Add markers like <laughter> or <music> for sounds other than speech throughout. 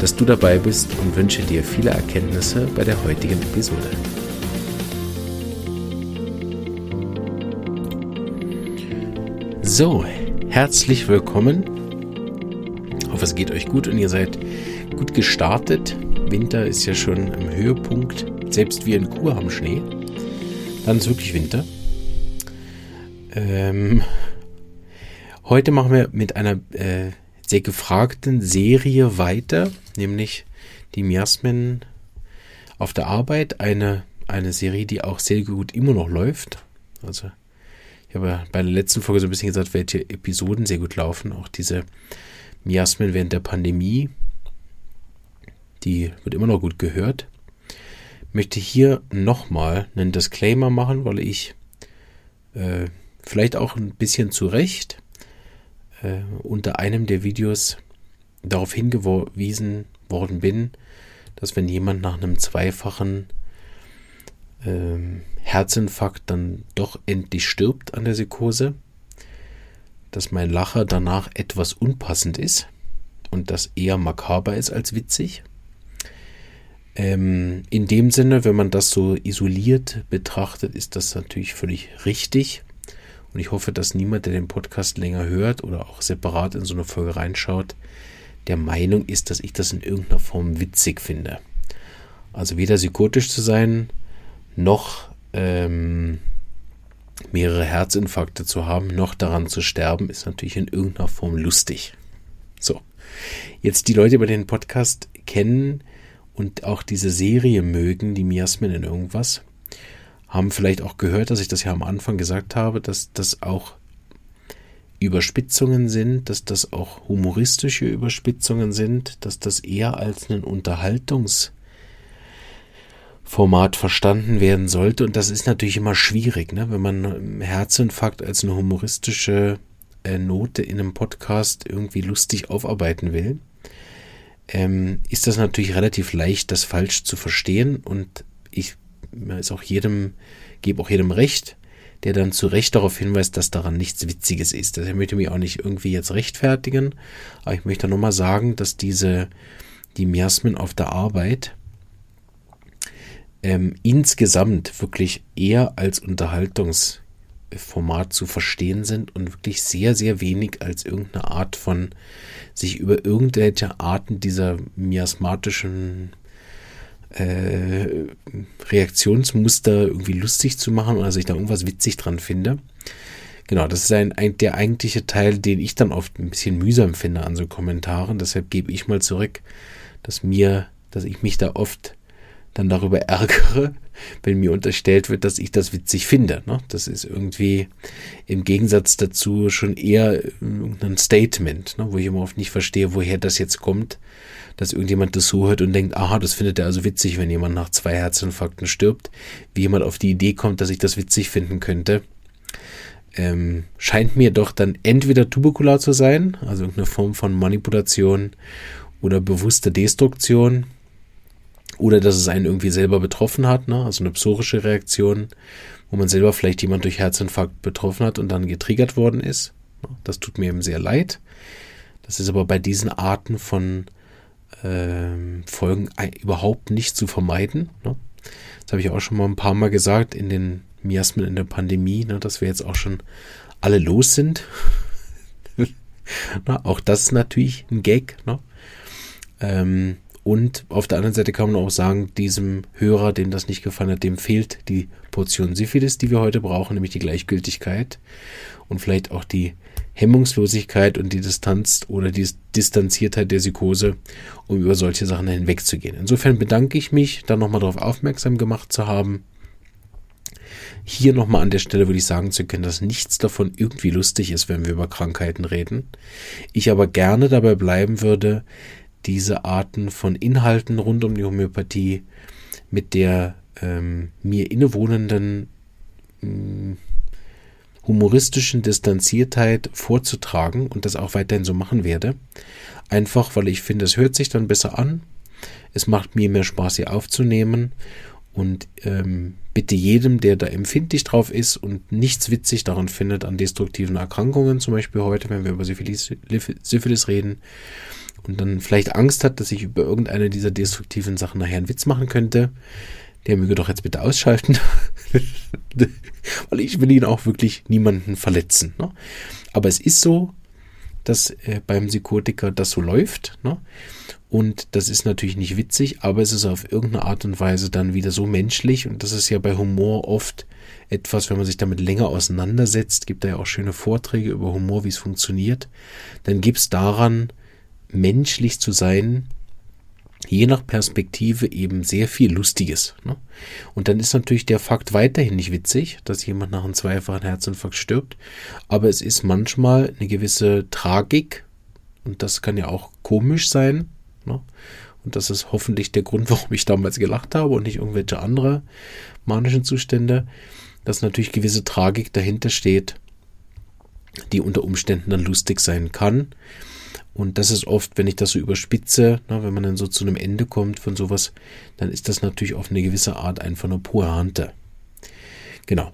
dass du dabei bist und wünsche dir viele Erkenntnisse bei der heutigen Episode. So, herzlich willkommen. Ich hoffe, es geht euch gut und ihr seid gut gestartet. Winter ist ja schon im Höhepunkt. Selbst wir in Kur haben Schnee. Dann ist wirklich Winter. Ähm, heute machen wir mit einer äh, sehr gefragten Serie weiter, nämlich die Miasmen auf der Arbeit. Eine, eine Serie, die auch sehr gut immer noch läuft. Also, ich habe bei der letzten Folge so ein bisschen gesagt, welche Episoden sehr gut laufen. Auch diese Miasmen während der Pandemie. Die wird immer noch gut gehört. Möchte hier nochmal einen Disclaimer machen, weil ich äh, vielleicht auch ein bisschen zu Recht äh, unter einem der Videos darauf hingewiesen worden bin, dass wenn jemand nach einem zweifachen ähm, Herzinfarkt dann doch endlich stirbt an der Psychose, dass mein Lacher danach etwas unpassend ist und das eher makaber ist als witzig. Ähm, in dem Sinne, wenn man das so isoliert betrachtet, ist das natürlich völlig richtig. Und ich hoffe, dass niemand, der den Podcast länger hört oder auch separat in so eine Folge reinschaut, der Meinung ist, dass ich das in irgendeiner Form witzig finde. Also weder psychotisch zu sein, noch ähm, mehrere Herzinfarkte zu haben, noch daran zu sterben, ist natürlich in irgendeiner Form lustig. So, jetzt die Leute, die den Podcast kennen und auch diese Serie mögen, die Miasmen in irgendwas, haben vielleicht auch gehört, dass ich das ja am Anfang gesagt habe, dass das auch Überspitzungen sind, dass das auch humoristische Überspitzungen sind, dass das eher als ein Unterhaltungsformat verstanden werden sollte. Und das ist natürlich immer schwierig, ne? wenn man Herzinfarkt als eine humoristische äh, Note in einem Podcast irgendwie lustig aufarbeiten will. Ähm, ist das natürlich relativ leicht, das falsch zu verstehen. Und ich ist auch jedem, gebe auch jedem recht, der dann zu Recht darauf hinweist, dass daran nichts Witziges ist. Also ich möchte mich auch nicht irgendwie jetzt rechtfertigen, aber ich möchte nochmal sagen, dass diese, die Miasmen auf der Arbeit ähm, insgesamt wirklich eher als Unterhaltungsformat zu verstehen sind und wirklich sehr, sehr wenig als irgendeine Art von sich über irgendwelche Arten dieser miasmatischen äh, Reaktionsmuster irgendwie lustig zu machen oder dass ich da irgendwas witzig dran finde. Genau, das ist ein, ein, der eigentliche Teil, den ich dann oft ein bisschen mühsam finde an so Kommentaren. Deshalb gebe ich mal zurück, dass mir, dass ich mich da oft dann darüber ärgere, wenn mir unterstellt wird, dass ich das witzig finde. Ne? Das ist irgendwie im Gegensatz dazu schon eher ein Statement, ne? wo ich immer oft nicht verstehe, woher das jetzt kommt, dass irgendjemand das so hört und denkt, aha, das findet er also witzig, wenn jemand nach zwei Herzinfarkten stirbt. Wie jemand auf die Idee kommt, dass ich das witzig finden könnte. Ähm, scheint mir doch dann entweder tuberkular zu sein, also irgendeine Form von Manipulation oder bewusster Destruktion, oder dass es einen irgendwie selber betroffen hat, ne? also eine psorische Reaktion, wo man selber vielleicht jemand durch Herzinfarkt betroffen hat und dann getriggert worden ist. Das tut mir eben sehr leid. Das ist aber bei diesen Arten von ähm, Folgen überhaupt nicht zu vermeiden. Ne? Das habe ich auch schon mal ein paar Mal gesagt in den Miasmen in der Pandemie, ne, dass wir jetzt auch schon alle los sind. <laughs> Na, auch das ist natürlich ein Gag. Ne? Ähm, und auf der anderen Seite kann man auch sagen, diesem Hörer, dem das nicht gefallen hat, dem fehlt die Portion Syphilis, die wir heute brauchen, nämlich die Gleichgültigkeit und vielleicht auch die Hemmungslosigkeit und die Distanz oder die Distanziertheit der Psychose, um über solche Sachen hinwegzugehen. Insofern bedanke ich mich, da nochmal darauf aufmerksam gemacht zu haben. Hier nochmal an der Stelle würde ich sagen zu können, dass nichts davon irgendwie lustig ist, wenn wir über Krankheiten reden. Ich aber gerne dabei bleiben würde, diese Arten von Inhalten rund um die Homöopathie mit der ähm, mir innewohnenden mh, mm, humoristischen Distanziertheit vorzutragen und das auch weiterhin so machen werde. Einfach, weil ich finde, es hört sich dann besser an. Es macht mir mehr Spaß, sie aufzunehmen. Und ähm, bitte jedem, der da empfindlich drauf ist und nichts witzig daran findet an destruktiven Erkrankungen, zum Beispiel heute, wenn wir über Syphilis, Syphilis reden, und dann vielleicht Angst hat, dass ich über irgendeine dieser destruktiven Sachen nachher einen Witz machen könnte, der möge doch jetzt bitte ausschalten, <laughs> weil ich will ihn auch wirklich niemanden verletzen. Ne? Aber es ist so, dass äh, beim Psychotiker das so läuft. Ne? Und das ist natürlich nicht witzig, aber es ist auf irgendeine Art und Weise dann wieder so menschlich. Und das ist ja bei Humor oft etwas, wenn man sich damit länger auseinandersetzt, gibt da ja auch schöne Vorträge über Humor, wie es funktioniert, dann gibt es daran, menschlich zu sein, je nach Perspektive eben sehr viel Lustiges. Ne? Und dann ist natürlich der Fakt weiterhin nicht witzig, dass jemand nach einem zweifachen Herzinfarkt stirbt, aber es ist manchmal eine gewisse Tragik und das kann ja auch komisch sein. Ne? Und das ist hoffentlich der Grund, <laughs> warum ich damals gelacht habe und nicht irgendwelche andere manischen Zustände, dass natürlich gewisse Tragik dahinter steht, die unter Umständen dann lustig sein kann. Und das ist oft, wenn ich das so überspitze, na, wenn man dann so zu einem Ende kommt von sowas, dann ist das natürlich auf eine gewisse Art einfach eine Pointe. Genau.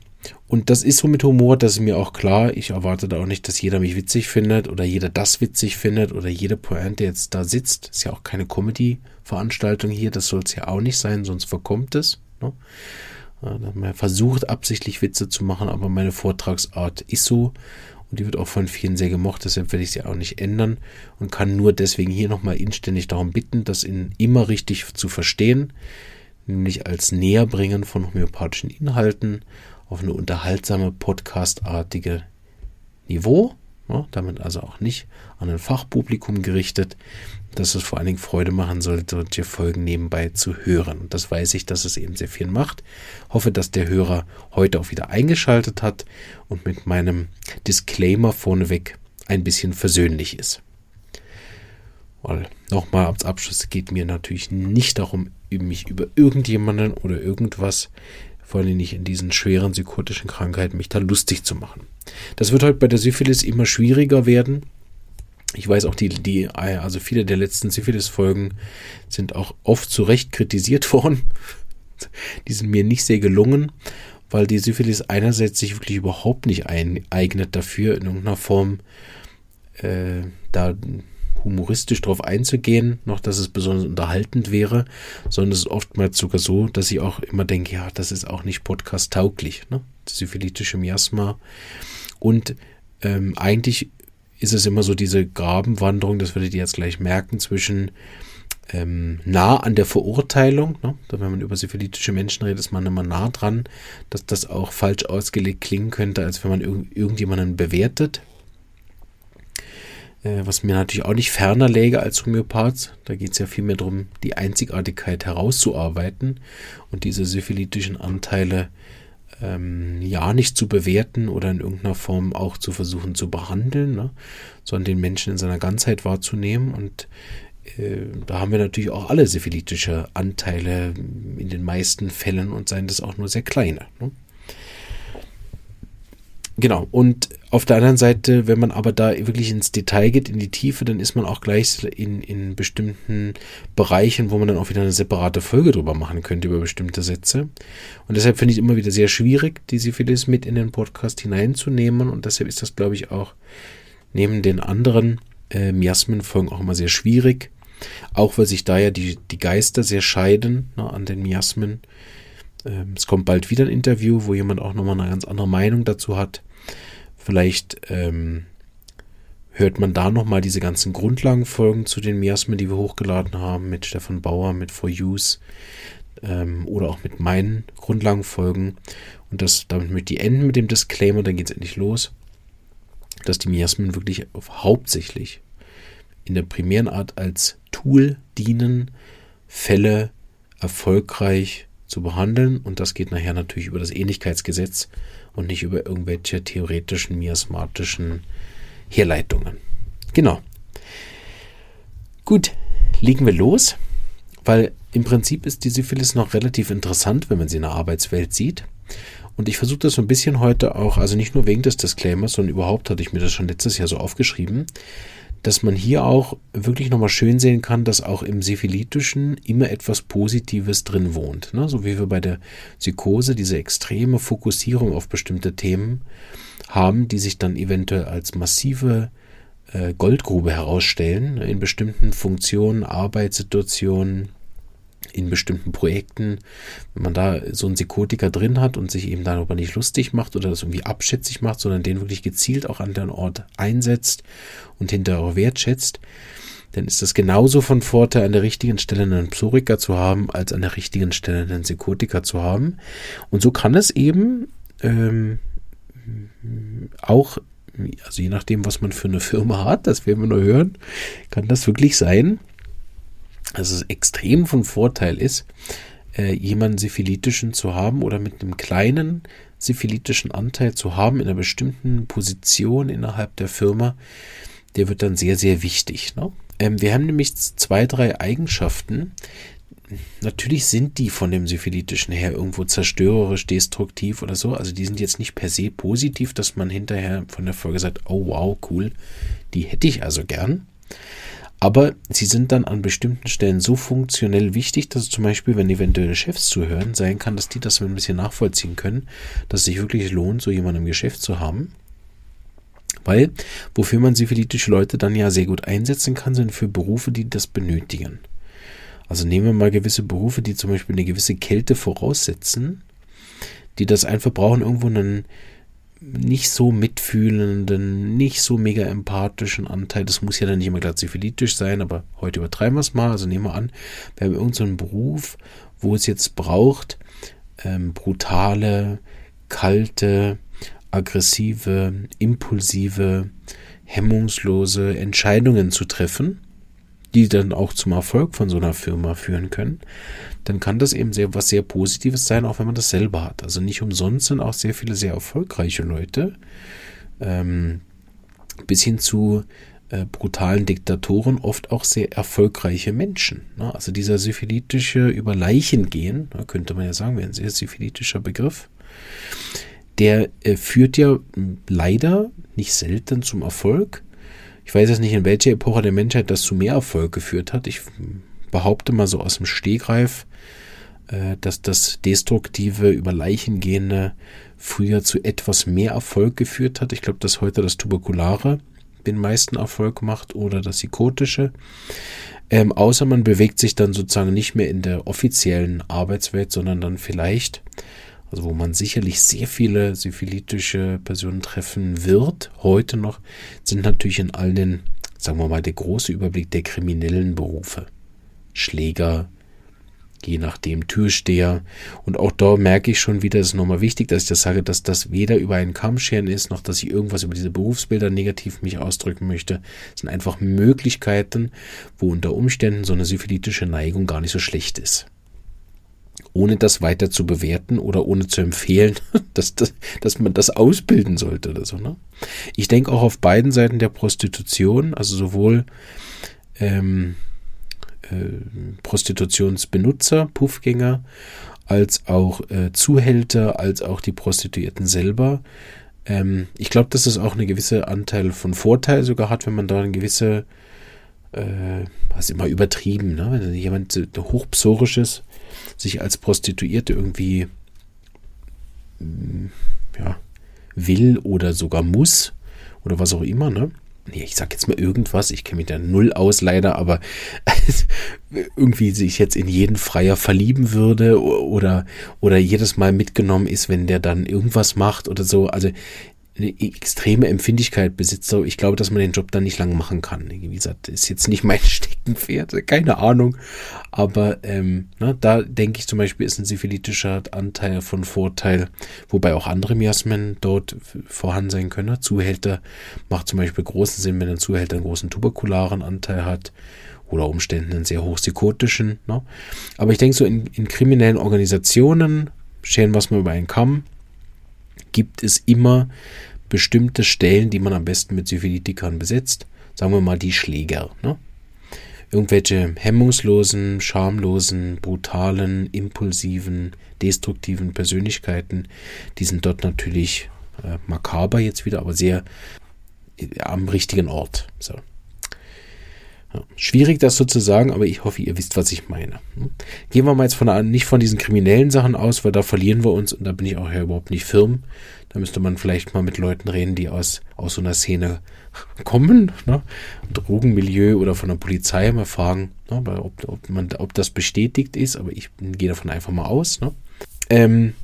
Und das ist so mit Humor, das ist mir auch klar. Ich erwarte da auch nicht, dass jeder mich witzig findet oder jeder das witzig findet oder jede Pointe jetzt da sitzt. Ist ja auch keine Comedy-Veranstaltung hier, das soll es ja auch nicht sein, sonst verkommt es. Ne? Man versucht absichtlich Witze zu machen, aber meine Vortragsart ist so und die wird auch von vielen sehr gemocht, deshalb werde ich sie auch nicht ändern und kann nur deswegen hier nochmal inständig darum bitten, das in immer richtig zu verstehen, nämlich als Näherbringen von homöopathischen Inhalten auf eine unterhaltsame, podcastartige Niveau ja, damit also auch nicht an ein Fachpublikum gerichtet, dass es vor allen Dingen Freude machen sollte, solche Folgen nebenbei zu hören. Und das weiß ich, dass es eben sehr viel macht. Hoffe, dass der Hörer heute auch wieder eingeschaltet hat und mit meinem Disclaimer vorneweg ein bisschen versöhnlich ist. Weil nochmal als Abschluss geht mir natürlich nicht darum, mich über irgendjemanden oder irgendwas vor allem nicht in diesen schweren psychotischen Krankheiten, mich da lustig zu machen. Das wird heute bei der Syphilis immer schwieriger werden. Ich weiß auch, die, die, also viele der letzten Syphilis-Folgen sind auch oft zu Recht kritisiert <laughs> worden. Die sind mir nicht sehr gelungen, weil die Syphilis einerseits sich wirklich überhaupt nicht eignet dafür, in irgendeiner Form äh, da humoristisch darauf einzugehen, noch dass es besonders unterhaltend wäre, sondern es ist oftmals sogar so, dass ich auch immer denke, ja, das ist auch nicht podcast-tauglich, ne? Syphilitische Miasma. Und ähm, eigentlich ist es immer so diese Grabenwanderung, das werdet ihr jetzt gleich merken, zwischen ähm, nah an der Verurteilung, ne? wenn man über syphilitische Menschen redet, ist man immer nah dran, dass das auch falsch ausgelegt klingen könnte, als wenn man irg irgendjemanden bewertet, äh, was mir natürlich auch nicht ferner läge als Homöopath. Da geht es ja vielmehr darum, die Einzigartigkeit herauszuarbeiten und diese syphilitischen Anteile ähm, ja nicht zu bewerten oder in irgendeiner Form auch zu versuchen zu behandeln, ne? sondern den Menschen in seiner Ganzheit wahrzunehmen. Und äh, da haben wir natürlich auch alle syphilitische Anteile in den meisten Fällen und seien das auch nur sehr kleine. Ne? Genau, und auf der anderen Seite, wenn man aber da wirklich ins Detail geht, in die Tiefe, dann ist man auch gleich in, in bestimmten Bereichen, wo man dann auch wieder eine separate Folge drüber machen könnte, über bestimmte Sätze. Und deshalb finde ich es immer wieder sehr schwierig, die Syphilis mit in den Podcast hineinzunehmen. Und deshalb ist das, glaube ich, auch neben den anderen äh, Miasmenfolgen auch immer sehr schwierig. Auch weil sich da ja die, die Geister sehr scheiden ne, an den Miasmen. Ähm, es kommt bald wieder ein Interview, wo jemand auch nochmal eine ganz andere Meinung dazu hat. Vielleicht ähm, hört man da nochmal diese ganzen Grundlagenfolgen zu den Miasmen, die wir hochgeladen haben, mit Stefan Bauer, mit For Use ähm, oder auch mit meinen Grundlagenfolgen. Und das, damit möchte ich enden mit dem Disclaimer, dann geht es endlich los, dass die Miasmen wirklich hauptsächlich in der primären Art als Tool dienen, Fälle erfolgreich zu behandeln. Und das geht nachher natürlich über das Ähnlichkeitsgesetz und nicht über irgendwelche theoretischen, miasmatischen Herleitungen. Genau. Gut, legen wir los, weil im Prinzip ist die Syphilis noch relativ interessant, wenn man sie in der Arbeitswelt sieht. Und ich versuche das so ein bisschen heute auch, also nicht nur wegen des Disclaimers, sondern überhaupt hatte ich mir das schon letztes Jahr so aufgeschrieben, dass man hier auch wirklich nochmal schön sehen kann, dass auch im Syphilitischen immer etwas Positives drin wohnt. Ne? So wie wir bei der Psychose diese extreme Fokussierung auf bestimmte Themen haben, die sich dann eventuell als massive äh, Goldgrube herausstellen in bestimmten Funktionen, Arbeitssituationen, in bestimmten Projekten, wenn man da so einen Psychotiker drin hat und sich eben darüber nicht lustig macht oder das irgendwie abschätzig macht, sondern den wirklich gezielt auch an den Ort einsetzt und hinterher wertschätzt, dann ist das genauso von Vorteil, an der richtigen Stelle einen Psoriker zu haben, als an der richtigen Stelle einen Psychotiker zu haben. Und so kann es eben ähm, auch, also je nachdem, was man für eine Firma hat, das werden wir nur hören, kann das wirklich sein, dass es extrem von Vorteil ist, äh, jemanden syphilitischen zu haben oder mit einem kleinen syphilitischen Anteil zu haben in einer bestimmten Position innerhalb der Firma, der wird dann sehr, sehr wichtig. Ne? Ähm, wir haben nämlich zwei, drei Eigenschaften. Natürlich sind die von dem Syphilitischen her irgendwo zerstörerisch, destruktiv oder so. Also die sind jetzt nicht per se positiv, dass man hinterher von der Folge sagt, oh wow, cool, die hätte ich also gern. Aber sie sind dann an bestimmten Stellen so funktionell wichtig, dass zum Beispiel, wenn eventuelle Chefs zuhören, sein kann, dass die das ein bisschen nachvollziehen können, dass es sich wirklich lohnt, so jemanden im Geschäft zu haben. Weil, wofür man syphilitische Leute dann ja sehr gut einsetzen kann, sind für Berufe, die das benötigen. Also nehmen wir mal gewisse Berufe, die zum Beispiel eine gewisse Kälte voraussetzen, die das einfach brauchen, irgendwo einen nicht so mitfühlenden, nicht so mega empathischen Anteil. Das muss ja dann nicht immer gleich syphilitisch sein, aber heute übertreiben wir es mal. Also nehmen wir an, wir haben irgendeinen Beruf, wo es jetzt braucht, ähm, brutale, kalte, aggressive, impulsive, hemmungslose Entscheidungen zu treffen die dann auch zum Erfolg von so einer Firma führen können, dann kann das eben sehr, was sehr Positives sein, auch wenn man das selber hat. Also nicht umsonst sind auch sehr viele sehr erfolgreiche Leute, ähm, bis hin zu äh, brutalen Diktatoren, oft auch sehr erfolgreiche Menschen. Ne? Also dieser syphilitische über Leichen gehen, ne, könnte man ja sagen, wäre ein sehr syphilitischer Begriff, der äh, führt ja leider nicht selten zum Erfolg, ich weiß jetzt nicht, in welcher Epoche der Menschheit das zu mehr Erfolg geführt hat. Ich behaupte mal so aus dem Stegreif, äh, dass das destruktive, über Leichen gehende früher zu etwas mehr Erfolg geführt hat. Ich glaube, dass heute das Tuberkulare den meisten Erfolg macht oder das Psychotische. Ähm, außer man bewegt sich dann sozusagen nicht mehr in der offiziellen Arbeitswelt, sondern dann vielleicht also wo man sicherlich sehr viele syphilitische Personen treffen wird, heute noch, sind natürlich in all den, sagen wir mal, der große Überblick der kriminellen Berufe. Schläger, je nachdem Türsteher. Und auch da merke ich schon wieder, es ist nochmal wichtig, dass ich das sage, dass das weder über einen Kamm scheren ist, noch dass ich irgendwas über diese Berufsbilder negativ mich ausdrücken möchte. Es sind einfach Möglichkeiten, wo unter Umständen so eine syphilitische Neigung gar nicht so schlecht ist ohne das weiter zu bewerten oder ohne zu empfehlen, <laughs> dass, dass, dass man das ausbilden sollte oder so. Ne? Ich denke auch auf beiden Seiten der Prostitution, also sowohl ähm, äh, Prostitutionsbenutzer, Puffgänger, als auch äh, Zuhälter, als auch die Prostituierten selber. Ähm, ich glaube, dass es auch eine gewisse Anteil von Vorteil sogar hat, wenn man da eine gewisse, äh, was immer übertrieben, ne? wenn jemand hochpsorisch ist, sich als Prostituierte irgendwie mm, ja, will oder sogar muss oder was auch immer, ne? Nee, ich sag jetzt mal irgendwas, ich kenne mich da null aus leider, aber <laughs> irgendwie sich jetzt in jeden Freier verlieben würde oder, oder jedes Mal mitgenommen ist, wenn der dann irgendwas macht oder so. Also eine extreme Empfindlichkeit besitzt. Ich glaube, dass man den Job dann nicht lange machen kann. Wie gesagt, ist jetzt nicht mein <laughs> Steckenpferd, keine Ahnung. Aber ähm, na, da denke ich zum Beispiel, ist ein syphilitischer Anteil von Vorteil, wobei auch andere Miasmen dort vorhanden sein können. Zuhälter macht zum Beispiel großen Sinn, wenn ein Zuhälter einen großen tuberkularen Anteil hat oder Umständen einen sehr hochpsykotischen. Ne? Aber ich denke so in, in kriminellen Organisationen, scheren wir es mal über einen Kamm, gibt es immer bestimmte Stellen, die man am besten mit Syphilitikern besetzt. Sagen wir mal die Schläger. Ne? irgendwelche hemmungslosen, schamlosen, brutalen, impulsiven, destruktiven Persönlichkeiten, die sind dort natürlich äh, makaber jetzt wieder, aber sehr äh, am richtigen Ort. So. Schwierig das so zu sagen, aber ich hoffe, ihr wisst, was ich meine. Hm? Gehen wir mal jetzt von, nicht von diesen kriminellen Sachen aus, weil da verlieren wir uns und da bin ich auch ja überhaupt nicht firm. Da müsste man vielleicht mal mit Leuten reden, die aus, aus so einer Szene <laughs> kommen, ne? Drogenmilieu oder von der Polizei mal fragen, ne? ob, ob, man, ob das bestätigt ist, aber ich gehe davon einfach mal aus. Ne? Ähm,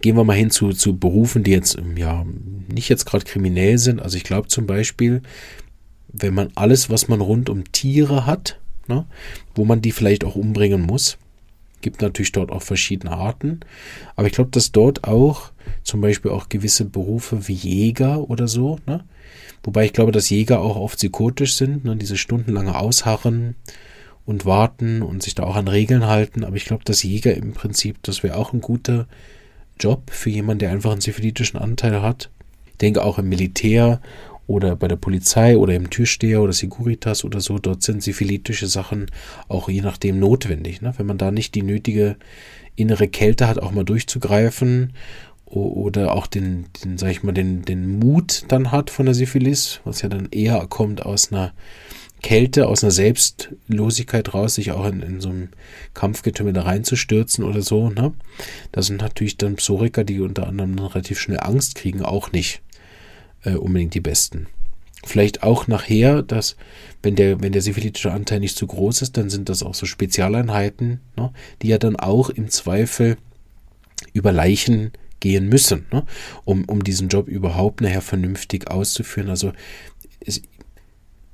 gehen wir mal hin zu, zu Berufen, die jetzt ja nicht jetzt gerade kriminell sind. Also ich glaube zum Beispiel, wenn man alles, was man rund um Tiere hat, ne, wo man die vielleicht auch umbringen muss, gibt natürlich dort auch verschiedene Arten. Aber ich glaube, dass dort auch zum Beispiel auch gewisse Berufe wie Jäger oder so, ne, wobei ich glaube, dass Jäger auch oft psychotisch sind, ne, diese stundenlange Ausharren und warten und sich da auch an Regeln halten. Aber ich glaube, dass Jäger im Prinzip, das wäre auch ein guter Job für jemanden, der einfach einen syphilitischen Anteil hat. Ich denke auch im Militär oder bei der Polizei oder im Türsteher oder Securitas oder so, dort sind syphilitische Sachen auch je nachdem notwendig. Ne? Wenn man da nicht die nötige innere Kälte hat, auch mal durchzugreifen oder auch den, den sag ich mal, den, den Mut dann hat von der Syphilis, was ja dann eher kommt aus einer Kälte, aus einer Selbstlosigkeit raus, sich auch in, in so einem Kampfgetümmel da reinzustürzen oder so. Ne? Das sind natürlich dann Psoriker, die unter anderem relativ schnell Angst kriegen, auch nicht äh, unbedingt die besten. Vielleicht auch nachher, dass, wenn der, wenn der syphilitische Anteil nicht zu groß ist, dann sind das auch so Spezialeinheiten, ne, die ja dann auch im Zweifel über Leichen gehen müssen, ne, um, um diesen Job überhaupt nachher vernünftig auszuführen. Also es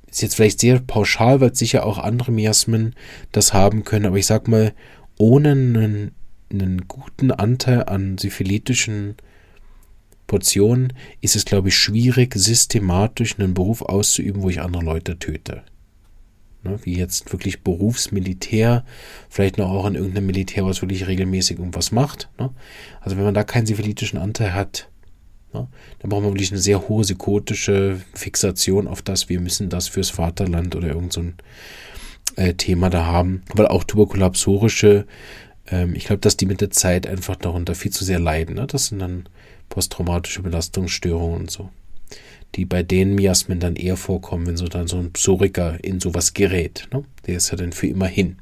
ist jetzt vielleicht sehr pauschal, weil sicher auch andere Miasmen das haben können, aber ich sag mal, ohne einen, einen guten Anteil an syphilitischen Portionen ist es, glaube ich, schwierig, systematisch einen Beruf auszuüben, wo ich andere Leute töte. Ne, wie jetzt wirklich Berufsmilitär, vielleicht noch auch in irgendeinem Militär, was wirklich regelmäßig irgendwas macht. Ne? Also wenn man da keinen zivilitischen Anteil hat, ne, dann braucht man wirklich eine sehr hohe psychotische Fixation auf das, wir müssen das fürs Vaterland oder irgend so äh, Thema da haben. Weil auch tuberkulapsorische, ähm, ich glaube, dass die mit der Zeit einfach darunter viel zu sehr leiden. Ne? Das sind dann posttraumatische Belastungsstörungen und so. Die bei den Miasmen dann eher vorkommen, wenn so dann so ein Psoriker in sowas gerät. Ne? Der ist ja dann für immer hin.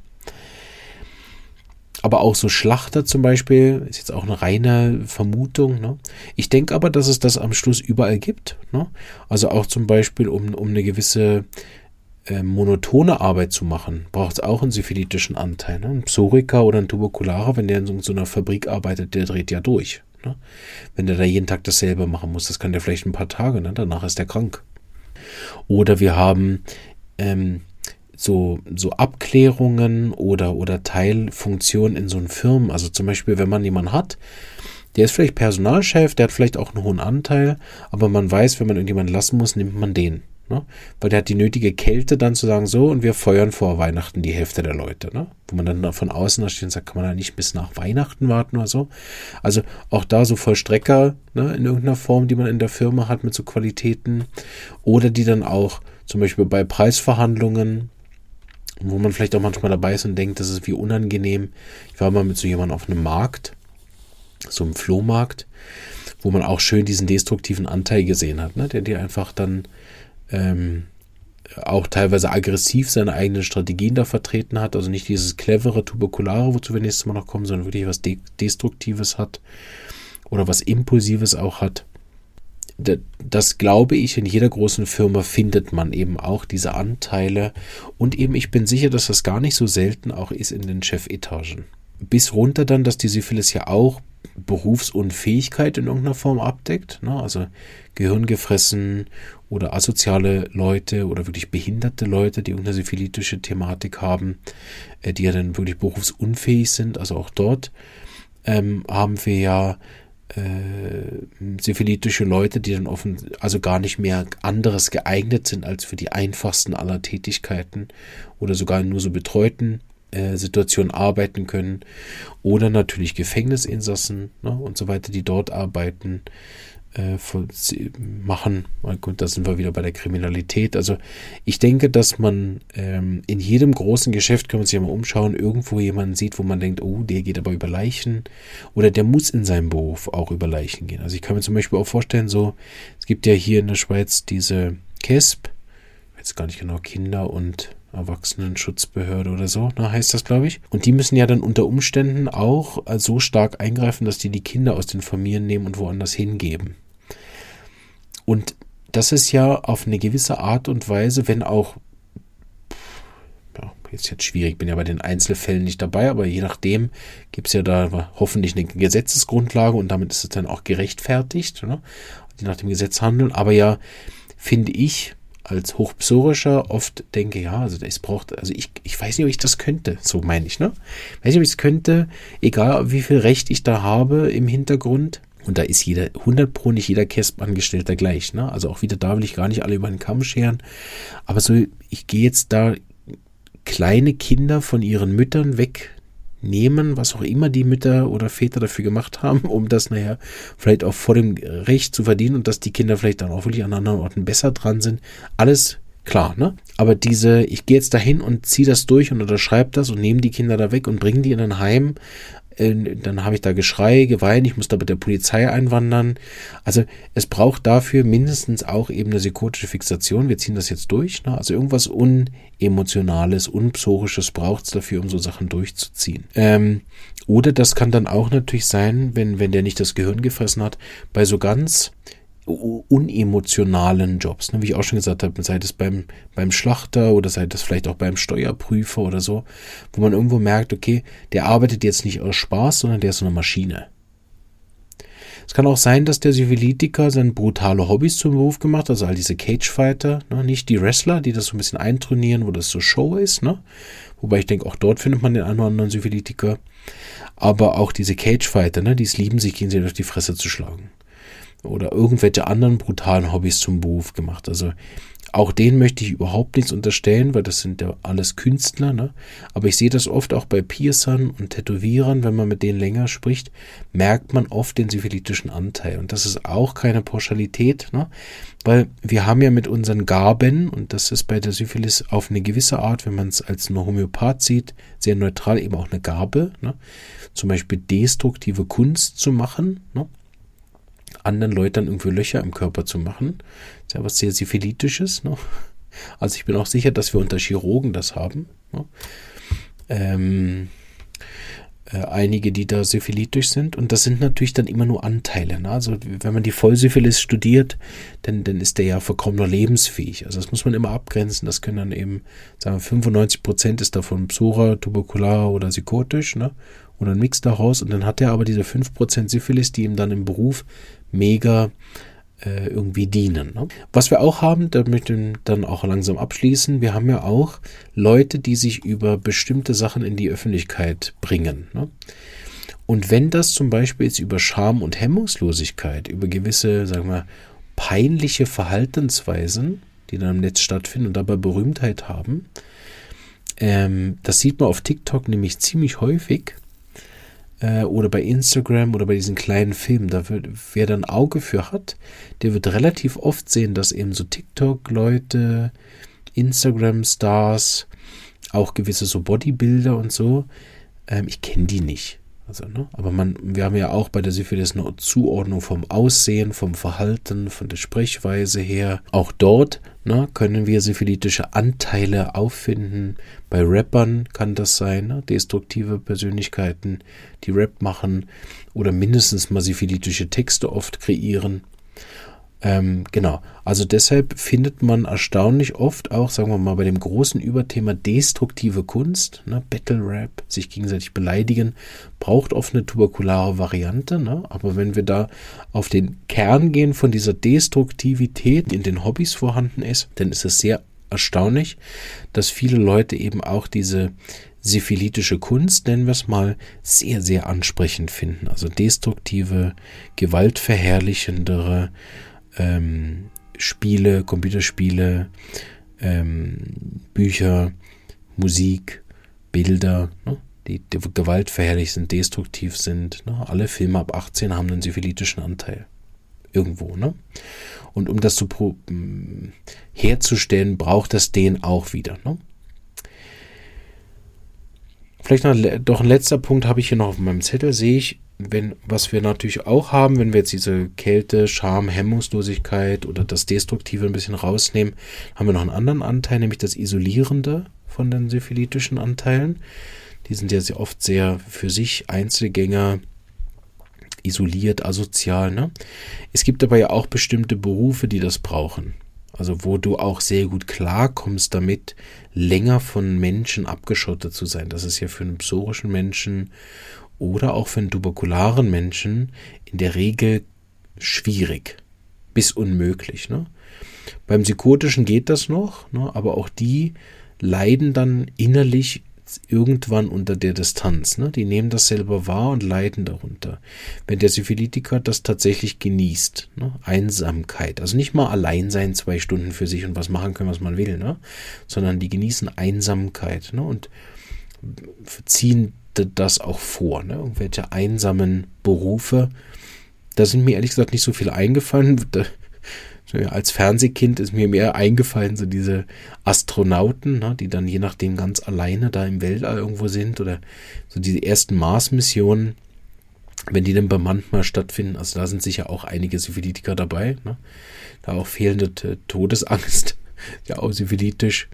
Aber auch so Schlachter zum Beispiel ist jetzt auch eine reine Vermutung. Ne? Ich denke aber, dass es das am Schluss überall gibt. Ne? Also auch zum Beispiel, um, um eine gewisse äh, monotone Arbeit zu machen, braucht es auch einen syphilitischen Anteil. Ne? Ein Psoriker oder ein Tuberkularer, wenn der in so, so einer Fabrik arbeitet, der dreht ja durch. Ne? Wenn der da jeden Tag dasselbe machen muss, das kann der vielleicht ein paar Tage, ne? danach ist er krank. Oder wir haben ähm, so, so Abklärungen oder, oder Teilfunktionen in so einen Firmen. Also zum Beispiel, wenn man jemanden hat, der ist vielleicht Personalchef, der hat vielleicht auch einen hohen Anteil, aber man weiß, wenn man irgendjemanden lassen muss, nimmt man den. Ne? Weil der hat die nötige Kälte dann zu sagen, so, und wir feuern vor Weihnachten die Hälfte der Leute. Ne? Wo man dann von außen da steht und sagt, kann man da nicht bis nach Weihnachten warten oder so. Also auch da so Vollstrecker ne, in irgendeiner Form, die man in der Firma hat mit so Qualitäten. Oder die dann auch zum Beispiel bei Preisverhandlungen, wo man vielleicht auch manchmal dabei ist und denkt, das ist wie unangenehm. Ich war mal mit so jemandem auf einem Markt, so einem Flohmarkt, wo man auch schön diesen destruktiven Anteil gesehen hat, ne? der dir einfach dann ähm, auch teilweise aggressiv seine eigenen Strategien da vertreten hat. Also nicht dieses clevere Tuberkulare, wozu wir nächstes Mal noch kommen, sondern wirklich was De Destruktives hat oder was Impulsives auch hat. Das glaube ich, in jeder großen Firma findet man eben auch diese Anteile. Und eben, ich bin sicher, dass das gar nicht so selten auch ist in den Chefetagen. Bis runter dann, dass die Syphilis ja auch Berufsunfähigkeit in irgendeiner Form abdeckt. Ne? Also Gehirngefressen oder asoziale Leute oder wirklich behinderte Leute, die irgendeine syphilitische Thematik haben, äh, die ja dann wirklich berufsunfähig sind. Also auch dort ähm, haben wir ja äh, syphilitische Leute, die dann offen, also gar nicht mehr anderes geeignet sind als für die einfachsten aller Tätigkeiten oder sogar nur so betreuten äh, Situationen arbeiten können. Oder natürlich Gefängnisinsassen ne, und so weiter, die dort arbeiten äh, machen. Gut, da sind wir wieder bei der Kriminalität. Also ich denke, dass man ähm, in jedem großen Geschäft, kann man sich ja mal umschauen, irgendwo jemanden sieht, wo man denkt, oh, der geht aber über Leichen oder der muss in seinem Beruf auch über Leichen gehen. Also ich kann mir zum Beispiel auch vorstellen, so, es gibt ja hier in der Schweiz diese KESP, jetzt gar nicht genau, Kinder- und Erwachsenenschutzbehörde oder so, na, heißt das, glaube ich. Und die müssen ja dann unter Umständen auch so stark eingreifen, dass die die Kinder aus den Familien nehmen und woanders hingeben. Und das ist ja auf eine gewisse Art und Weise, wenn auch, ja, ist jetzt schwierig, bin ja bei den Einzelfällen nicht dabei, aber je nachdem gibt es ja da hoffentlich eine Gesetzesgrundlage und damit ist es dann auch gerechtfertigt, ne? die nach dem Gesetz handeln. Aber ja, finde ich, als Hochpsorischer oft denke, ja, also es braucht, also ich, ich weiß nicht, ob ich das könnte, so meine ich, ne? Weiß nicht, ob ich es könnte, egal wie viel Recht ich da habe im Hintergrund, und da ist jeder, 100 pro nicht jeder KESP-Angestellter gleich. Ne? Also auch wieder da will ich gar nicht alle über den Kamm scheren. Aber so, ich gehe jetzt da kleine Kinder von ihren Müttern wegnehmen, was auch immer die Mütter oder Väter dafür gemacht haben, <laughs> um das nachher vielleicht auch vor dem Recht zu verdienen und dass die Kinder vielleicht dann auch wirklich an anderen Orten besser dran sind. Alles klar, ne? Aber diese, ich gehe jetzt dahin und ziehe das durch und unterschreibe das und nehme die Kinder da weg und bringe die in ein Heim dann habe ich da Geschrei, geweint, ich muss da mit der Polizei einwandern. Also es braucht dafür mindestens auch eben eine psychotische Fixation. Wir ziehen das jetzt durch. Ne? Also irgendwas Unemotionales, Unpsorisches braucht es dafür, um so Sachen durchzuziehen. Ähm, oder das kann dann auch natürlich sein, wenn, wenn der nicht das Gehirn gefressen hat, bei so ganz unemotionalen Jobs, ne? wie ich auch schon gesagt habe, sei das beim, beim Schlachter oder sei das vielleicht auch beim Steuerprüfer oder so, wo man irgendwo merkt, okay, der arbeitet jetzt nicht aus Spaß, sondern der ist so eine Maschine. Es kann auch sein, dass der Syphilitiker seine brutale Hobbys zum Beruf gemacht, also all diese Cagefighter, ne? nicht die Wrestler, die das so ein bisschen eintrainieren, wo das so Show ist, ne? Wobei ich denke, auch dort findet man den einen oder anderen Syphilitiker. Aber auch diese Cagefighter, ne? die es lieben, sich gegenseitig auf die Fresse zu schlagen oder irgendwelche anderen brutalen Hobbys zum Beruf gemacht. Also auch denen möchte ich überhaupt nichts unterstellen, weil das sind ja alles Künstler. Ne? Aber ich sehe das oft auch bei Piercern und Tätowierern, wenn man mit denen länger spricht, merkt man oft den syphilitischen Anteil. Und das ist auch keine Pauschalität, ne? weil wir haben ja mit unseren Gaben, und das ist bei der Syphilis auf eine gewisse Art, wenn man es als nur Homöopath sieht, sehr neutral eben auch eine Gabe. Ne? Zum Beispiel destruktive Kunst zu machen. Ne? Anderen Leuten irgendwie Löcher im Körper zu machen. Das ist ja was sehr Syphilitisches. Ne? Also ich bin auch sicher, dass wir unter Chirurgen das haben. Ne? Ähm, äh, einige, die da syphilitisch sind. Und das sind natürlich dann immer nur Anteile. Ne? Also wenn man die Vollsyphilis studiert, dann, dann ist der ja vollkommen noch lebensfähig. Also das muss man immer abgrenzen. Das können dann eben, sagen wir, 95 Prozent ist davon Psora, tuberkular oder psychotisch. Ne? Oder ein Mix daraus. Und dann hat er aber diese 5% Syphilis, die ihm dann im Beruf mega äh, irgendwie dienen. Ne? Was wir auch haben, da möchte ich dann auch langsam abschließen, wir haben ja auch Leute, die sich über bestimmte Sachen in die Öffentlichkeit bringen. Ne? Und wenn das zum Beispiel jetzt über Scham und Hemmungslosigkeit, über gewisse, sagen wir, peinliche Verhaltensweisen, die dann im Netz stattfinden und dabei Berühmtheit haben, ähm, das sieht man auf TikTok nämlich ziemlich häufig, äh, oder bei Instagram oder bei diesen kleinen Filmen, da wird, wer da ein Auge für hat, der wird relativ oft sehen, dass eben so TikTok-Leute, Instagram-Stars, auch gewisse so Bodybuilder und so, ähm, ich kenne die nicht. Also, ne? Aber man, wir haben ja auch bei der Syphilis eine Zuordnung vom Aussehen, vom Verhalten, von der Sprechweise her. Auch dort ne, können wir syphilitische Anteile auffinden. Bei Rappern kann das sein, ne? destruktive Persönlichkeiten, die Rap machen oder mindestens mal syphilitische Texte oft kreieren. Ähm, genau. Also deshalb findet man erstaunlich oft auch, sagen wir mal, bei dem großen Überthema destruktive Kunst, ne, Battle Rap, sich gegenseitig beleidigen, braucht oft eine tuberkulare Variante. Ne? Aber wenn wir da auf den Kern gehen von dieser Destruktivität, die in den Hobbys vorhanden ist, dann ist es sehr erstaunlich, dass viele Leute eben auch diese syphilitische Kunst, nennen wir es mal, sehr, sehr ansprechend finden. Also destruktive, gewaltverherrlichendere ähm, Spiele, Computerspiele, ähm, Bücher, Musik, Bilder, ne? die, die gewaltverherrlich sind, destruktiv sind. Ne? Alle Filme ab 18 haben einen syphilitischen Anteil. irgendwo, ne? Und um das zu herzustellen, braucht das den auch wieder, ne? Vielleicht noch doch ein letzter Punkt habe ich hier noch auf meinem Zettel, sehe ich, wenn, was wir natürlich auch haben, wenn wir jetzt diese Kälte, Scham, Hemmungslosigkeit oder das Destruktive ein bisschen rausnehmen, haben wir noch einen anderen Anteil, nämlich das Isolierende von den syphilitischen Anteilen. Die sind ja sehr oft sehr für sich Einzelgänger, isoliert, asozial. Ne? Es gibt aber ja auch bestimmte Berufe, die das brauchen. Also wo du auch sehr gut klarkommst damit, länger von Menschen abgeschottet zu sein. Das ist ja für einen psorischen Menschen oder auch für einen tuberkularen Menschen in der Regel schwierig bis unmöglich. Ne? Beim Psychotischen geht das noch, ne? aber auch die leiden dann innerlich irgendwann unter der Distanz. Ne? Die nehmen das selber wahr und leiden darunter. Wenn der Syphilitiker das tatsächlich genießt, ne? Einsamkeit, also nicht mal allein sein zwei Stunden für sich und was machen können, was man will, ne? sondern die genießen Einsamkeit ne? und ziehen das auch vor. Ne? Irgendwelche einsamen Berufe. Da sind mir ehrlich gesagt nicht so viele eingefallen. Als Fernsehkind ist mir mehr eingefallen, so diese Astronauten, ne, die dann je nachdem ganz alleine da im Weltall irgendwo sind oder so diese ersten Mars-Missionen, wenn die dann bemannt mal stattfinden. Also da sind sicher auch einige Syphilitiker dabei. Ne? Da auch fehlende Todesangst, <laughs> ja auch syphilitisch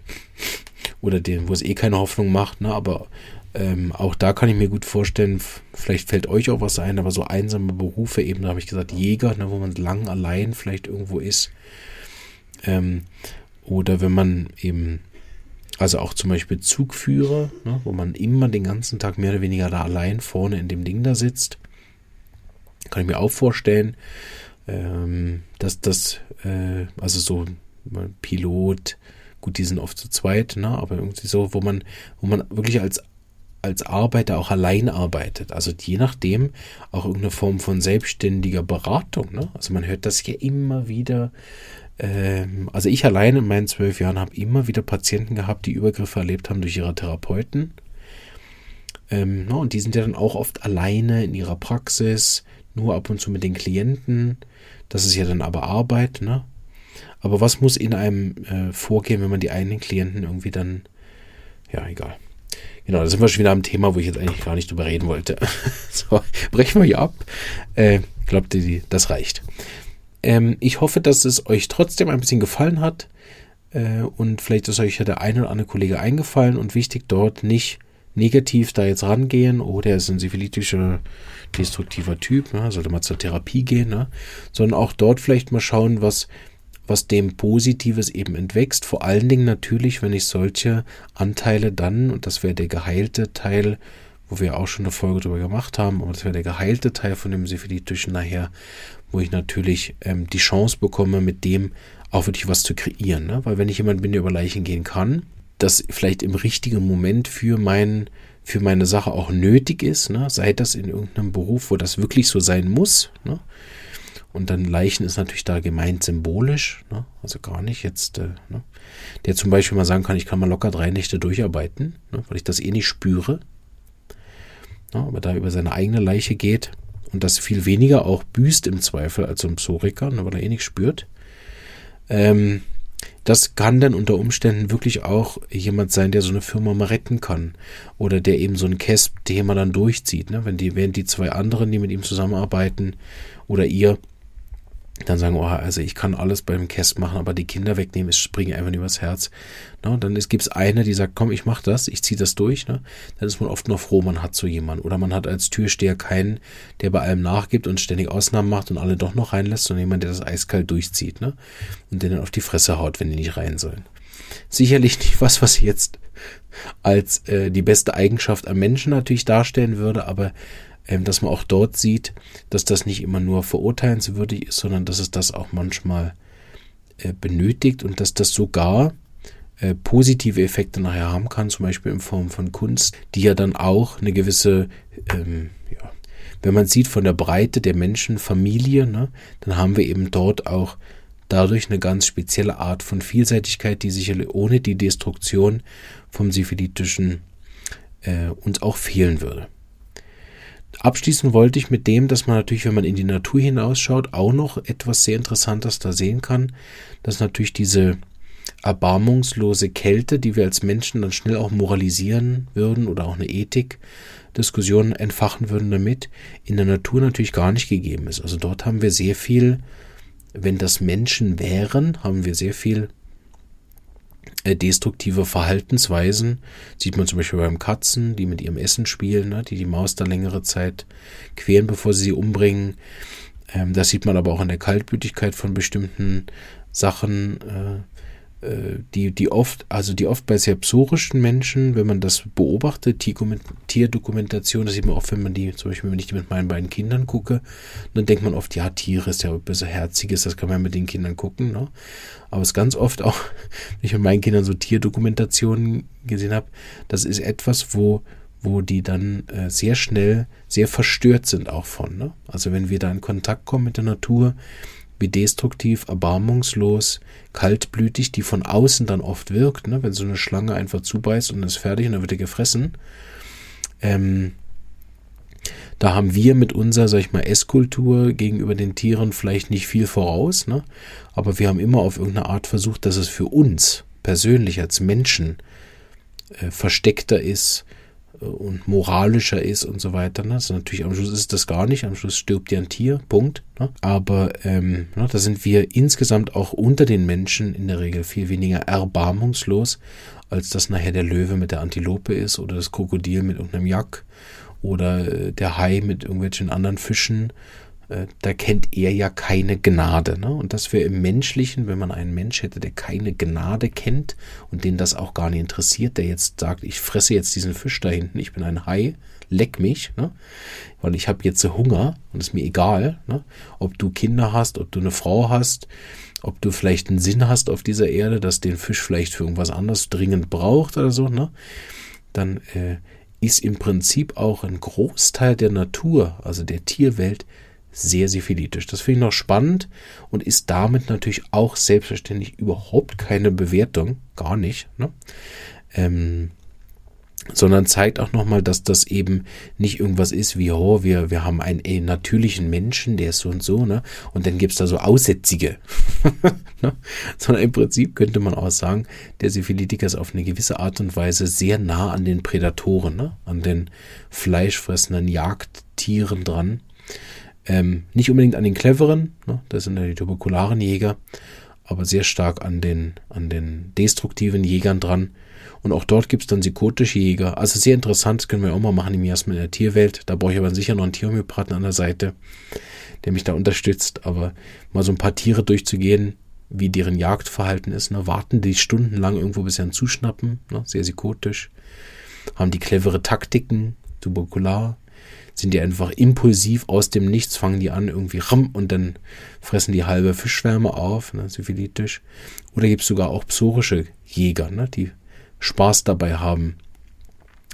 oder den, wo es eh keine Hoffnung macht, ne? aber ähm, auch da kann ich mir gut vorstellen, vielleicht fällt euch auch was ein, aber so einsame Berufe, eben da habe ich gesagt, Jäger, ne, wo man lang allein vielleicht irgendwo ist. Ähm, oder wenn man eben, also auch zum Beispiel Zugführer, ne, wo man immer den ganzen Tag mehr oder weniger da allein vorne in dem Ding da sitzt. Kann ich mir auch vorstellen, ähm, dass das, äh, also so Pilot, gut, die sind oft zu zweit, ne, aber irgendwie so, wo man, wo man wirklich als als Arbeiter auch allein arbeitet. Also je nachdem auch irgendeine Form von selbstständiger Beratung. Ne? Also man hört das ja immer wieder. Ähm, also ich allein in meinen zwölf Jahren habe immer wieder Patienten gehabt, die Übergriffe erlebt haben durch ihre Therapeuten. Ähm, no, und die sind ja dann auch oft alleine in ihrer Praxis, nur ab und zu mit den Klienten. Das ist ja dann aber Arbeit. Ne? Aber was muss in einem äh, vorgehen, wenn man die eigenen Klienten irgendwie dann, ja, egal. Genau, da sind wir schon wieder am Thema, wo ich jetzt eigentlich gar nicht drüber reden wollte. <laughs> so, brechen wir hier ab. Äh, glaubt ihr, das reicht. Ähm, ich hoffe, dass es euch trotzdem ein bisschen gefallen hat. Äh, und vielleicht ist euch ja der eine oder andere Kollege eingefallen und wichtig dort nicht negativ da jetzt rangehen, oh, der ist ein syphilitischer, destruktiver Typ, ne? sollte mal zur Therapie gehen, ne? sondern auch dort vielleicht mal schauen, was was dem Positives eben entwächst. Vor allen Dingen natürlich, wenn ich solche Anteile dann, und das wäre der geheilte Teil, wo wir auch schon eine Folge drüber gemacht haben, aber das wäre der geheilte Teil von dem Syphilitischen nachher, wo ich natürlich ähm, die Chance bekomme, mit dem auch wirklich was zu kreieren. Ne? Weil wenn ich jemand bin, der über Leichen gehen kann, das vielleicht im richtigen Moment für meinen für meine Sache auch nötig ist, ne? sei das in irgendeinem Beruf, wo das wirklich so sein muss, ne? Und dann Leichen ist natürlich da gemeint symbolisch, ne? also gar nicht jetzt, äh, ne? der zum Beispiel mal sagen kann, ich kann mal locker drei Nächte durcharbeiten, ne? weil ich das eh nicht spüre. Ne? Aber da über seine eigene Leiche geht und das viel weniger auch büßt im Zweifel als so ein Psoriker, ne? weil er eh nicht spürt. Ähm, das kann dann unter Umständen wirklich auch jemand sein, der so eine Firma mal retten kann. Oder der eben so ein CASP-Thema dann durchzieht. Ne? Wenn die, während die zwei anderen, die mit ihm zusammenarbeiten, oder ihr dann sagen, oh, also ich kann alles beim Käst machen, aber die Kinder wegnehmen, es springt einfach übers Herz. Ne? Dann gibt es eine, die sagt, komm, ich mach das, ich ziehe das durch. Ne? Dann ist man oft noch froh, man hat so jemanden. Oder man hat als Türsteher keinen, der bei allem nachgibt und ständig Ausnahmen macht und alle doch noch reinlässt, sondern jemand, der das eiskalt durchzieht ne? und dann auf die Fresse haut, wenn die nicht rein sollen. Sicherlich nicht was, was jetzt als äh, die beste Eigenschaft am Menschen natürlich darstellen würde, aber dass man auch dort sieht, dass das nicht immer nur verurteilenswürdig ist, sondern dass es das auch manchmal äh, benötigt und dass das sogar äh, positive Effekte nachher haben kann, zum Beispiel in Form von Kunst, die ja dann auch eine gewisse, ähm, ja, wenn man sieht von der Breite der Menschenfamilie, ne, dann haben wir eben dort auch dadurch eine ganz spezielle Art von Vielseitigkeit, die sicherlich ohne die Destruktion vom Syphilitischen äh, uns auch fehlen würde. Abschließen wollte ich mit dem, dass man natürlich, wenn man in die Natur hinausschaut, auch noch etwas sehr Interessantes da sehen kann, dass natürlich diese erbarmungslose Kälte, die wir als Menschen dann schnell auch moralisieren würden oder auch eine Ethik-Diskussion entfachen würden damit, in der Natur natürlich gar nicht gegeben ist. Also dort haben wir sehr viel, wenn das Menschen wären, haben wir sehr viel destruktive Verhaltensweisen. Sieht man zum Beispiel beim Katzen, die mit ihrem Essen spielen, ne, die die Maus da längere Zeit quälen, bevor sie sie umbringen. Ähm, das sieht man aber auch an der Kaltblütigkeit von bestimmten Sachen. Äh, äh, die, die oft, also die oft bei sehr psorischen Menschen, wenn man das beobachtet, Tierdokumentation, das sieht man oft, wenn man die, zum Beispiel, wenn ich die mit meinen beiden Kindern gucke, dann denkt man oft, ja, Tiere ist ja besser herziges, das kann man mit den Kindern gucken, ne? Aber es ist ganz oft auch, <laughs> wenn ich mit meinen Kindern so Tierdokumentationen gesehen habe, das ist etwas, wo, wo die dann äh, sehr schnell sehr verstört sind auch von, ne? Also wenn wir da in Kontakt kommen mit der Natur, wie destruktiv, erbarmungslos, kaltblütig die von außen dann oft wirkt, ne? wenn so eine Schlange einfach zubeißt und ist fertig und dann wird er gefressen. Ähm, da haben wir mit unserer, sag ich mal, Esskultur gegenüber den Tieren vielleicht nicht viel voraus, ne? aber wir haben immer auf irgendeine Art versucht, dass es für uns persönlich als Menschen äh, versteckter ist, und moralischer ist und so weiter. Ne? Also natürlich am Schluss ist das gar nicht. Am Schluss stirbt ja ein Tier, Punkt. Ne? Aber ähm, ne, da sind wir insgesamt auch unter den Menschen in der Regel viel weniger erbarmungslos, als das nachher der Löwe mit der Antilope ist oder das Krokodil mit irgendeinem Jack oder äh, der Hai mit irgendwelchen anderen Fischen äh, da kennt er ja keine Gnade. Ne? Und das wäre im Menschlichen, wenn man einen Mensch hätte, der keine Gnade kennt und den das auch gar nicht interessiert, der jetzt sagt, ich fresse jetzt diesen Fisch da hinten, ich bin ein Hai, leck mich, ne? weil ich habe jetzt Hunger und ist mir egal, ne? ob du Kinder hast, ob du eine Frau hast, ob du vielleicht einen Sinn hast auf dieser Erde, dass den Fisch vielleicht für irgendwas anderes dringend braucht oder so, ne? dann äh, ist im Prinzip auch ein Großteil der Natur, also der Tierwelt, sehr syphilitisch. Das finde ich noch spannend und ist damit natürlich auch selbstverständlich überhaupt keine Bewertung, gar nicht, ne? ähm, sondern zeigt auch nochmal, dass das eben nicht irgendwas ist wie, oh, wir, wir haben einen, einen natürlichen Menschen, der ist so und so, ne? Und dann gibt's da so Aussätzige. <laughs> ne? Sondern im Prinzip könnte man auch sagen, der Syphilitiker ist auf eine gewisse Art und Weise sehr nah an den Prädatoren, ne? an den fleischfressenden Jagdtieren dran. Ähm, nicht unbedingt an den cleveren, ne, das sind ja die tuberkularen Jäger, aber sehr stark an den, an den destruktiven Jägern dran. Und auch dort gibt es dann psychotische Jäger. Also sehr interessant, das können wir auch mal machen im Miasmen in der Tierwelt. Da brauche ich aber sicher noch einen Tierhomöopathen an der Seite, der mich da unterstützt. Aber mal so ein paar Tiere durchzugehen, wie deren Jagdverhalten ist. Ne? Warten die stundenlang irgendwo, bis sie einen zuschnappen. Ne? Sehr psychotisch. Haben die clevere Taktiken, tuberkular sind die einfach impulsiv aus dem Nichts, fangen die an irgendwie ram und dann fressen die halbe Fischschwärme auf, ne, syphilitisch. Oder gibt es sogar auch psorische Jäger, ne, die Spaß dabei haben,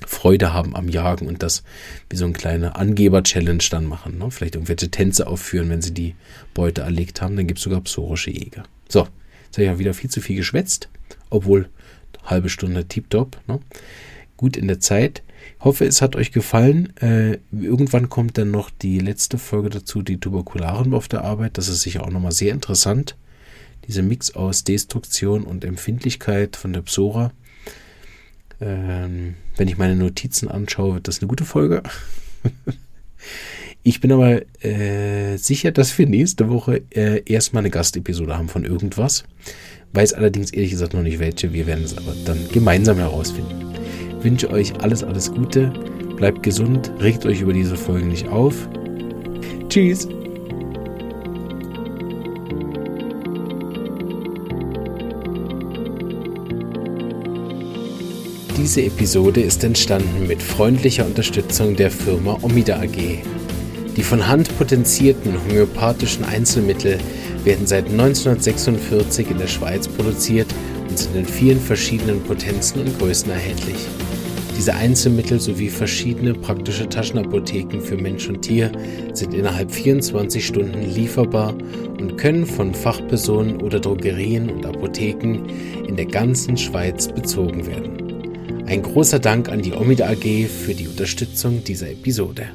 Freude haben am Jagen und das wie so ein kleiner Angeber-Challenge dann machen. Ne? Vielleicht irgendwelche Tänze aufführen, wenn sie die Beute erlegt haben. Dann gibt es sogar psorische Jäger. So, jetzt habe ich ja wieder viel zu viel geschwätzt, obwohl halbe Stunde tiptop. Ne? Gut in der Zeit hoffe, es hat euch gefallen. Äh, irgendwann kommt dann noch die letzte Folge dazu, die Tuberkularen auf der Arbeit. Das ist sicher auch nochmal sehr interessant. Dieser Mix aus Destruktion und Empfindlichkeit von der Psora. Ähm, wenn ich meine Notizen anschaue, wird das eine gute Folge. <laughs> ich bin aber äh, sicher, dass wir nächste Woche äh, erstmal eine Gastepisode haben von irgendwas. Weiß allerdings ehrlich gesagt noch nicht welche. Wir werden es aber dann gemeinsam herausfinden wünsche euch alles, alles Gute. Bleibt gesund, regt euch über diese Folgen nicht auf. Tschüss. Diese Episode ist entstanden mit freundlicher Unterstützung der Firma Omida AG. Die von Hand potenzierten homöopathischen Einzelmittel werden seit 1946 in der Schweiz produziert und sind in vielen verschiedenen Potenzen und Größen erhältlich. Diese Einzelmittel sowie verschiedene praktische Taschenapotheken für Mensch und Tier sind innerhalb 24 Stunden lieferbar und können von Fachpersonen oder Drogerien und Apotheken in der ganzen Schweiz bezogen werden. Ein großer Dank an die Omida AG für die Unterstützung dieser Episode.